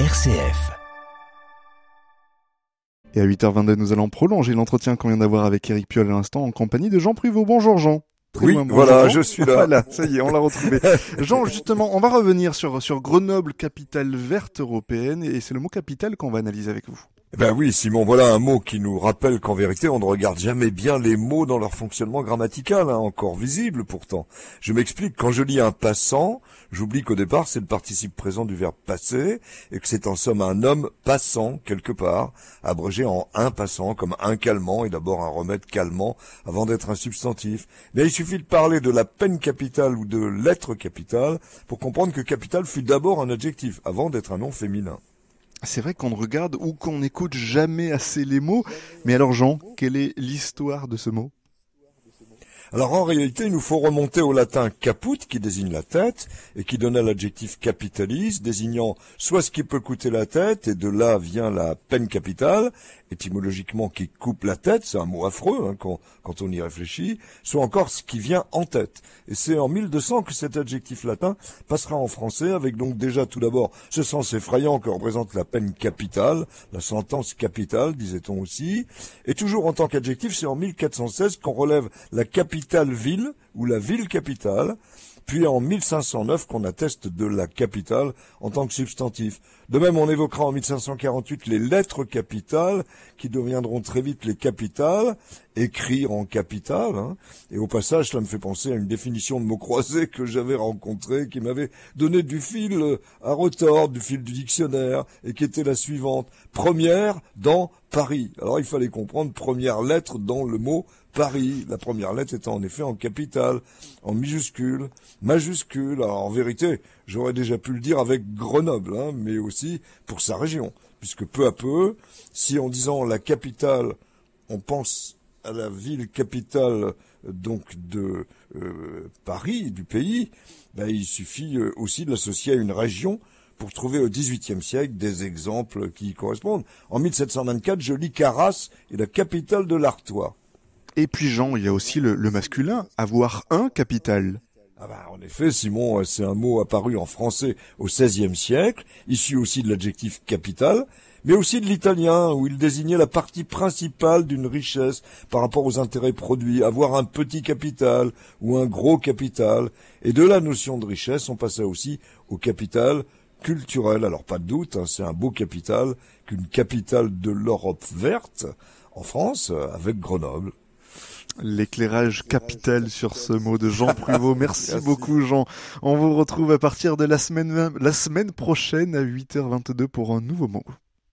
RCF. Et à 8h22, nous allons prolonger l'entretien qu'on vient d'avoir avec Eric Piolle à l'instant en compagnie de Jean Pruvot. Bonjour Jean. Très oui, voilà, je suis là. Voilà, ça y est, on l'a retrouvé. Jean, justement, on va revenir sur, sur Grenoble, capitale verte européenne, et c'est le mot capitale qu'on va analyser avec vous. Eh ben oui, Simon, voilà un mot qui nous rappelle qu'en vérité, on ne regarde jamais bien les mots dans leur fonctionnement grammatical, hein, encore visible pourtant. Je m'explique, quand je lis un passant, j'oublie qu'au départ, c'est le participe présent du verbe passer, et que c'est en somme un homme passant quelque part, abrégé en un passant, comme un calmant, et d'abord un remède calmant, avant d'être un substantif. Mais il suffit de parler de la peine capitale ou de l'être capitale pour comprendre que capital fut d'abord un adjectif, avant d'être un nom féminin. C'est vrai qu'on regarde ou qu'on n'écoute jamais assez les mots. Mais alors Jean, quelle est l'histoire de ce mot? Alors en réalité, il nous faut remonter au latin caput, qui désigne la tête, et qui donnait l'adjectif capitalise, désignant soit ce qui peut coûter la tête, et de là vient la peine capitale, étymologiquement qui coupe la tête, c'est un mot affreux hein, quand, quand, on y réfléchit, soit encore ce qui vient en tête. Et c'est en 1200 que cet adjectif latin passera en français, avec donc déjà tout d'abord ce sens effrayant que représente la peine capitale, la sentence capitale, disait-on aussi, et toujours en tant qu'adjectif, c'est en 1416 qu'on relève la capitale capitale-ville ou la ville-capitale, puis en 1509 qu'on atteste de la capitale en tant que substantif. De même, on évoquera en 1548 les lettres capitales, qui deviendront très vite les capitales, écrire en capitale. Hein. Et au passage, cela me fait penser à une définition de mots croisés que j'avais rencontré, qui m'avait donné du fil à retordre, du fil du dictionnaire, et qui était la suivante. Première dans Paris. Alors il fallait comprendre première lettre dans le mot Paris, la première lettre étant en effet en capitale, en minuscule, majuscule. Alors en vérité, j'aurais déjà pu le dire avec Grenoble, hein, mais aussi pour sa région, puisque peu à peu, si en disant la capitale, on pense à la ville capitale donc de euh, Paris, du pays, ben, il suffit euh, aussi de l'associer à une région pour trouver au XVIIIe siècle des exemples qui y correspondent. En 1724, je lis qu'Arras est la capitale de l'Artois. Et puis Jean, il y a aussi le, masculin, avoir un capital. Ah bah, en effet, Simon, c'est un mot apparu en français au XVIe siècle, issu aussi de l'adjectif capital, mais aussi de l'italien, où il désignait la partie principale d'une richesse par rapport aux intérêts produits, avoir un petit capital ou un gros capital. Et de la notion de richesse, on passait aussi au capital culturel. Alors pas de doute, hein, c'est un beau capital qu'une capitale de l'Europe verte en France, avec Grenoble. L'éclairage capital sur ce mot de Jean Pruvot. Merci, beaucoup Jean. On vous retrouve à partir de la semaine, la semaine prochaine à 8h22 pour un nouveau mot.